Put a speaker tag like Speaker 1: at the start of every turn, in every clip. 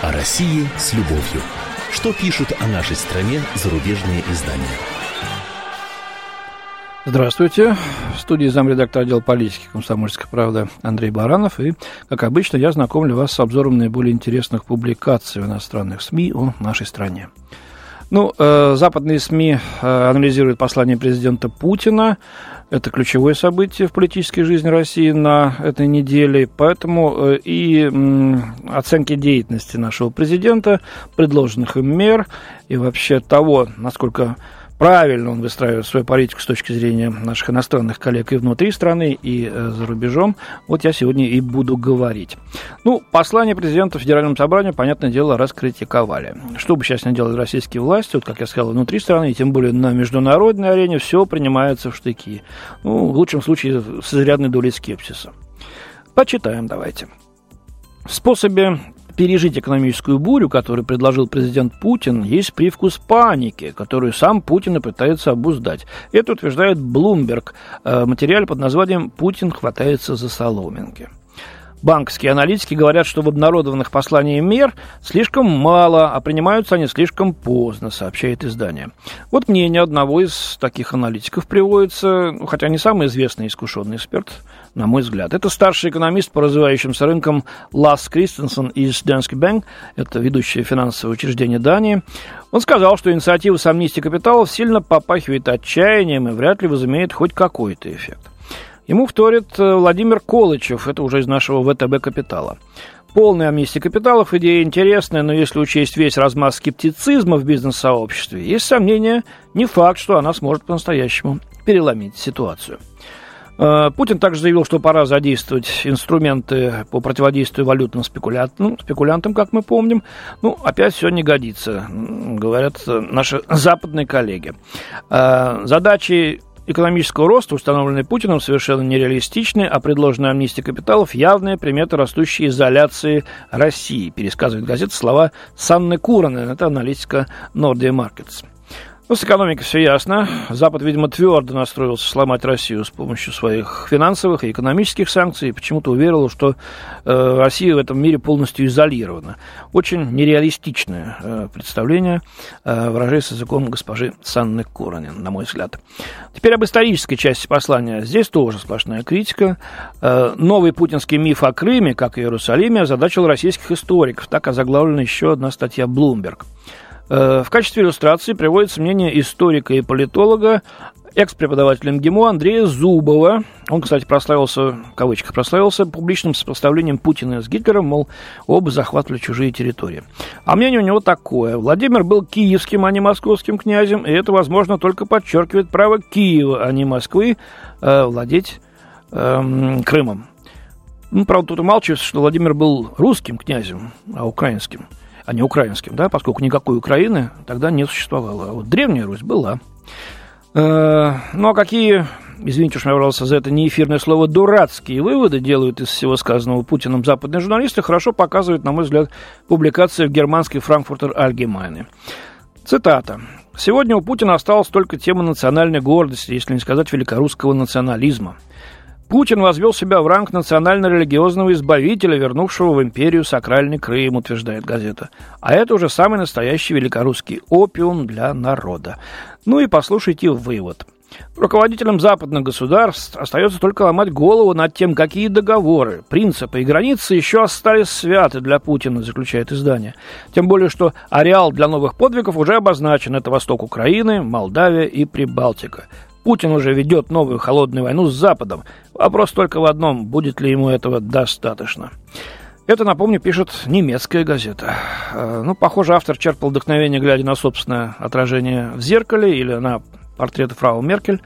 Speaker 1: О России с любовью. Что пишут о нашей стране зарубежные издания?
Speaker 2: Здравствуйте. В студии замредактора отдела политики «Комсомольской правды» Андрей Баранов. И, как обычно, я знакомлю вас с обзором наиболее интересных публикаций в иностранных СМИ о нашей стране. Ну, э, западные СМИ э, анализируют послание президента Путина. Это ключевое событие в политической жизни России на этой неделе. Поэтому э, и оценки деятельности нашего президента, предложенных им мер и вообще того, насколько правильно он выстраивает свою политику с точки зрения наших иностранных коллег и внутри страны, и э, за рубежом. Вот я сегодня и буду говорить. Ну, послание президента Федеральному собранию, понятное дело, раскритиковали. Что бы сейчас не делали российские власти, вот как я сказал, внутри страны, и тем более на международной арене, все принимается в штыки. Ну, в лучшем случае, с изрядной долей скепсиса. Почитаем давайте. В способе пережить экономическую бурю, которую предложил президент Путин, есть привкус паники, которую сам Путин и пытается обуздать. Это утверждает Блумберг в материале под названием «Путин хватается за соломинки». Банковские аналитики говорят, что в обнародованных посланиях мер слишком мало, а принимаются они слишком поздно, сообщает издание. Вот мнение одного из таких аналитиков приводится, хотя не самый известный искушенный эксперт, на мой взгляд. Это старший экономист по развивающимся рынкам Лас Кристенсен из Danske Bank, это ведущее финансовое учреждение Дании. Он сказал, что инициатива с амнистией капиталов сильно попахивает отчаянием и вряд ли возымеет хоть какой-то эффект. Ему вторит э, Владимир Колычев, это уже из нашего ВТБ «Капитала». Полная амнистия капиталов – идея интересная, но если учесть весь размах скептицизма в бизнес-сообществе, есть сомнения, не факт, что она сможет по-настоящему переломить ситуацию. Э, Путин также заявил, что пора задействовать инструменты по противодействию валютным спекулянтам, ну, спекулянтам, как мы помним. Ну, опять все не годится, говорят наши западные коллеги. Э, задачи экономического роста, установленные Путиным, совершенно нереалистичны, а предложенная амнистия капиталов – явная примета растущей изоляции России, пересказывает газета слова Санны Куранен, это аналитика Nordea Markets. Ну, с экономикой все ясно. Запад, видимо, твердо настроился сломать Россию с помощью своих финансовых и экономических санкций и почему-то уверил, что э, Россия в этом мире полностью изолирована. Очень нереалистичное э, представление, э, выражаясь языком госпожи Санны Коронин, на мой взгляд. Теперь об исторической части послания. Здесь тоже сплошная критика. Э, новый путинский миф о Крыме, как и Иерусалиме, озадачил российских историков. Так озаглавлена еще одна статья Bloomberg. Э, в качестве иллюстрации приводится мнение историка и политолога, экс-преподавателя МГИМО Андрея Зубова. Он, кстати, прославился, в кавычках, прославился публичным сопоставлением Путина с Гитлером, мол, оба захватывали чужие территории. А мнение у него такое. Владимир был киевским, а не московским князем, и это, возможно, только подчеркивает право Киева, а не Москвы, э, владеть э, Крымом. Ну, правда, тут умалчивается, что Владимир был русским князем, а украинским а не украинским, да, поскольку никакой Украины тогда не существовало. А вот Древняя Русь была. Э, ну, а какие, извините, уж я ворвался за это неэфирное слово, дурацкие выводы делают из всего сказанного Путиным западные журналисты, хорошо показывает, на мой взгляд, публикация в германской Франкфуртер Альгемайне. Цитата. «Сегодня у Путина осталась только тема национальной гордости, если не сказать великорусского национализма. Путин возвел себя в ранг национально-религиозного избавителя, вернувшего в империю сакральный Крым, утверждает газета. А это уже самый настоящий великорусский опиум для народа. Ну и послушайте вывод. Руководителям западных государств остается только ломать голову над тем, какие договоры, принципы и границы еще остались святы для Путина, заключает издание. Тем более, что ареал для новых подвигов уже обозначен. Это восток Украины, Молдавия и Прибалтика. Путин уже ведет новую холодную войну с Западом. Вопрос только в одном, будет ли ему этого достаточно. Это, напомню, пишет немецкая газета. Э, ну, похоже, автор черпал вдохновение, глядя на собственное отражение в зеркале или на портрет фрау Меркель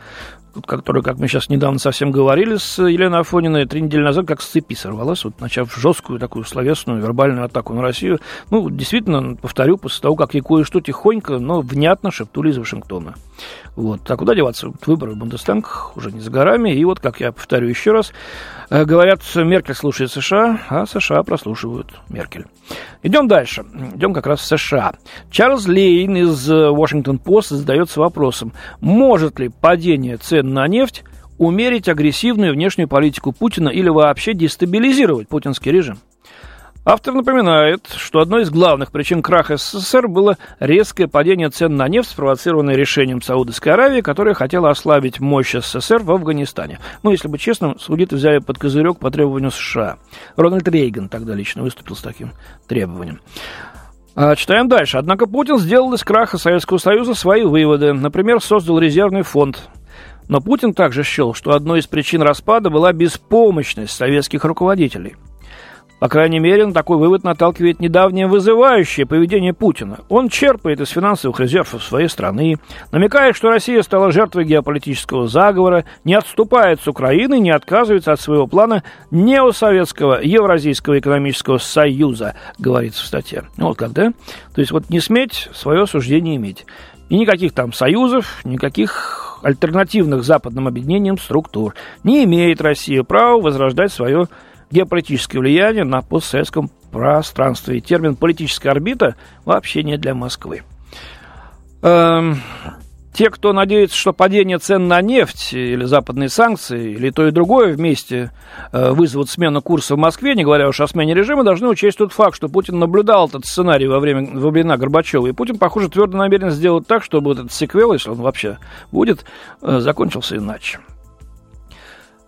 Speaker 2: которая, как мы сейчас недавно совсем говорили с Еленой Афониной, три недели назад как с цепи сорвалась, вот, начав жесткую такую словесную вербальную атаку на Россию. Ну, действительно, повторю, после того, как ей кое-что тихонько, но внятно шептули из Вашингтона. Вот. А куда деваться? Выборы в Бундестаг уже не за горами. И вот, как я повторю еще раз, говорят, Меркель слушает США, а США прослушивают Меркель. Идем дальше. Идем как раз в США. Чарльз Лейн из Washington Post задается вопросом, может ли падение цен на нефть умерить агрессивную внешнюю политику Путина или вообще дестабилизировать путинский режим? Автор напоминает, что одной из главных причин краха СССР было резкое падение цен на нефть, спровоцированное решением Саудовской Аравии, которая хотела ослабить мощь СССР в Афганистане. Ну, если быть честным, саудиты взяли под козырек по требованию США. Рональд Рейган тогда лично выступил с таким требованием. А, читаем дальше. Однако Путин сделал из краха Советского Союза свои выводы. Например, создал резервный фонд. Но Путин также счел, что одной из причин распада была беспомощность советских руководителей – по крайней мере, на такой вывод наталкивает недавнее вызывающее поведение Путина. Он черпает из финансовых резервов своей страны, намекает, что Россия стала жертвой геополитического заговора, не отступает с Украины, не отказывается от своего плана неосоветского Евразийского экономического союза, говорится в статье. Вот как, да? То есть вот не сметь свое суждение иметь. И никаких там союзов, никаких альтернативных западным объединениям структур. Не имеет Россия права возрождать свое геополитическое влияние на постсоветском пространстве. И термин «политическая орбита» вообще не для Москвы. Эм, те, кто надеется, что падение цен на нефть или западные санкции, или то и другое вместе э, вызовут смену курса в Москве, не говоря уж о смене режима, должны учесть тот факт, что Путин наблюдал этот сценарий во время во времена Горбачева. И Путин, похоже, твердо намерен сделать так, чтобы этот сиквел, если он вообще будет, э, закончился иначе.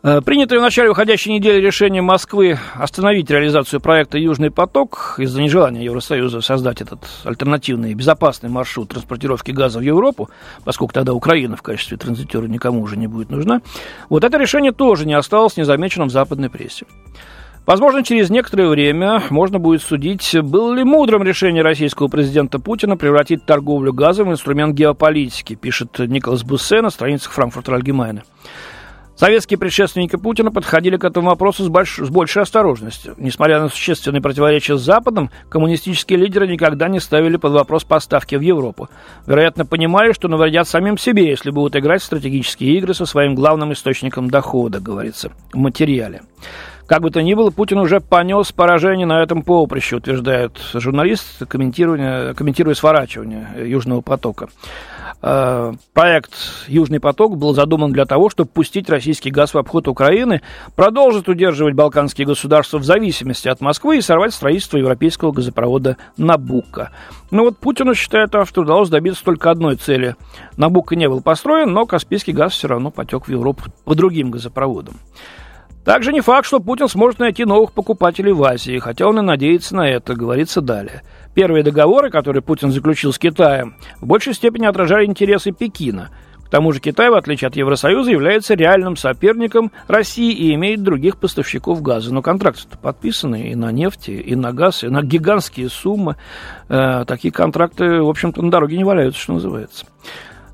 Speaker 2: Э, принятое в начале уходящей недели решение Москвы остановить реализацию проекта «Южный поток» из-за нежелания Евросоюза создать этот альтернативный и безопасный маршрут транспортировки газа в Европу, поскольку тогда Украина в качестве транзитера никому уже не будет нужна, вот это решение тоже не осталось незамеченным в западной прессе. Возможно, через некоторое время можно будет судить, было ли мудрым решение российского президента Путина превратить торговлю газом в инструмент геополитики, пишет Николас Буссе на страницах Франкфуртера Альгемайна. Советские предшественники Путина подходили к этому вопросу с, больш... с большей осторожностью. Несмотря на существенные противоречия с Западом, коммунистические лидеры никогда не ставили под вопрос поставки в Европу. Вероятно, понимали, что навредят самим себе, если будут играть в стратегические игры со своим главным источником дохода, говорится в материале. Как бы то ни было, Путин уже понес поражение на этом поприще, утверждает журналист, комментируя, сворачивание Южного потока. Э, проект «Южный поток» был задуман для того, чтобы пустить российский газ в обход Украины, продолжить удерживать балканские государства в зависимости от Москвы и сорвать строительство европейского газопровода «Набука». Но вот Путину, считает автор, удалось добиться только одной цели. «Набука» не был построен, но Каспийский газ все равно потек в Европу по другим газопроводам. Также не факт, что Путин сможет найти новых покупателей в Азии, хотя он и надеется на это, говорится далее. Первые договоры, которые Путин заключил с Китаем, в большей степени отражали интересы Пекина. К тому же Китай, в отличие от Евросоюза, является реальным соперником России и имеет других поставщиков газа. Но контракты подписаны и на нефть, и на газ, и на гигантские суммы. Э, такие контракты, в общем-то, на дороге не валяются, что называется.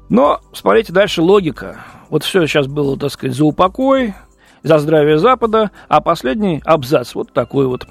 Speaker 2: Но, смотрите, дальше логика. Вот все сейчас было, так сказать, за упокой, за здравие Запада, а последний абзац вот такой вот.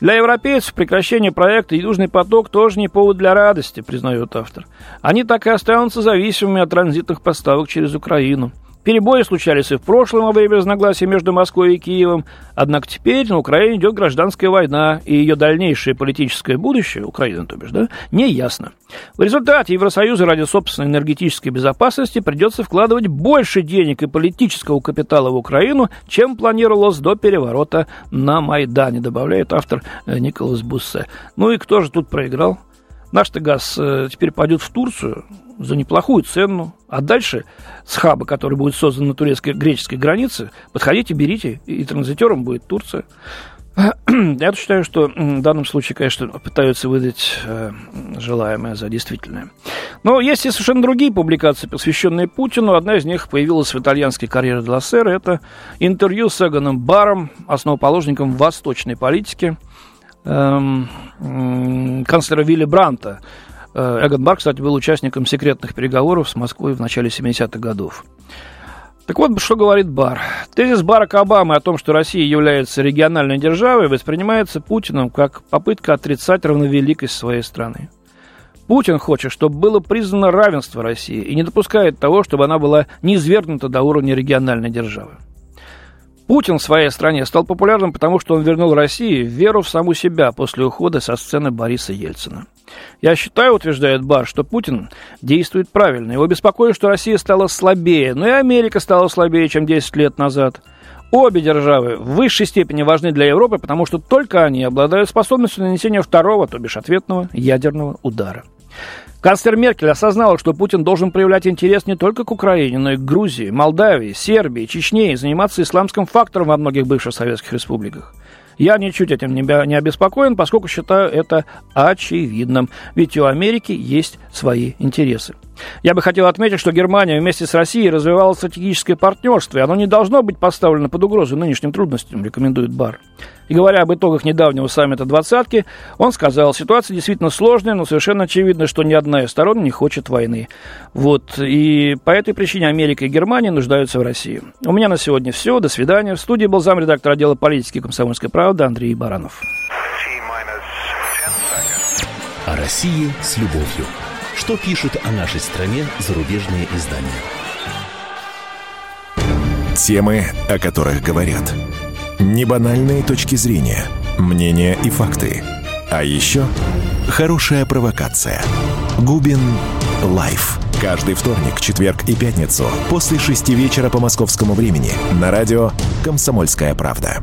Speaker 2: Для европейцев прекращение проекта «Южный поток» тоже не повод для радости, признает автор. Они так и останутся зависимыми от транзитных поставок через Украину. Перебои случались и в прошлом во время разногласий между Москвой и Киевом, однако теперь на Украине идет гражданская война, и ее дальнейшее политическое будущее, Украина, то бишь, да, не ясно. В результате Евросоюзу ради собственной энергетической безопасности придется вкладывать больше денег и политического капитала в Украину, чем планировалось до переворота на Майдане, добавляет автор э, Николас Буссе. Ну и кто же тут проиграл? Наш-то газ э, теперь пойдет в Турцию, за неплохую цену. А дальше с хаба, который будет создан на турецко-греческой границе, подходите, берите, и транзитером будет Турция. Я считаю, что в данном случае, конечно, пытаются выдать э, желаемое за действительное. Но есть и совершенно другие публикации, посвященные Путину. Одна из них появилась в итальянской карьере для сэра. Это интервью с Эгоном Баром, основоположником восточной политики, канцлера Вилли Бранта, Э, Эгон Бар, кстати, был участником секретных переговоров с Москвой в начале 70-х годов. Так вот, что говорит Бар. Тезис Барака Обамы о том, что Россия является региональной державой, воспринимается Путиным как попытка отрицать равновеликость своей страны. Путин хочет, чтобы было признано равенство России и не допускает того, чтобы она была низвергнута до уровня региональной державы. Путин в своей стране стал популярным, потому что он вернул России веру в саму себя после ухода со сцены Бориса Ельцина. Я считаю, утверждает Бар, что Путин действует правильно. Его беспокоит, что Россия стала слабее, но и Америка стала слабее, чем 10 лет назад. Обе державы в высшей степени важны для Европы, потому что только они обладают способностью нанесения второго, то бишь ответного ядерного удара. Канцлер Меркель осознала, что Путин должен проявлять интерес не только к Украине, но и к Грузии, Молдавии, Сербии, Чечне и заниматься исламским фактором во многих бывших советских республиках. Я ничуть этим не, обеспокоен, поскольку считаю это очевидным. Ведь у Америки есть свои интересы. Я бы хотел отметить, что Германия вместе с Россией развивала стратегическое партнерство, и оно не должно быть поставлено под угрозу нынешним трудностям, рекомендует Бар. И говоря об итогах недавнего саммита двадцатки, он сказал, ситуация действительно сложная, но совершенно очевидно, что ни одна из сторон не хочет войны. Вот. И по этой причине Америка и Германия нуждаются в России. У меня на сегодня все. До свидания. В студии был замредактор отдела политики комсомольской правды Андрей Баранов.
Speaker 1: О России с любовью. Что пишут о нашей стране зарубежные издания?
Speaker 3: Темы, о которых говорят. Небанальные точки зрения, мнения и факты. А еще хорошая провокация. Губин Live. Каждый вторник, четверг и пятницу после шести вечера по московскому времени на радио «Комсомольская правда».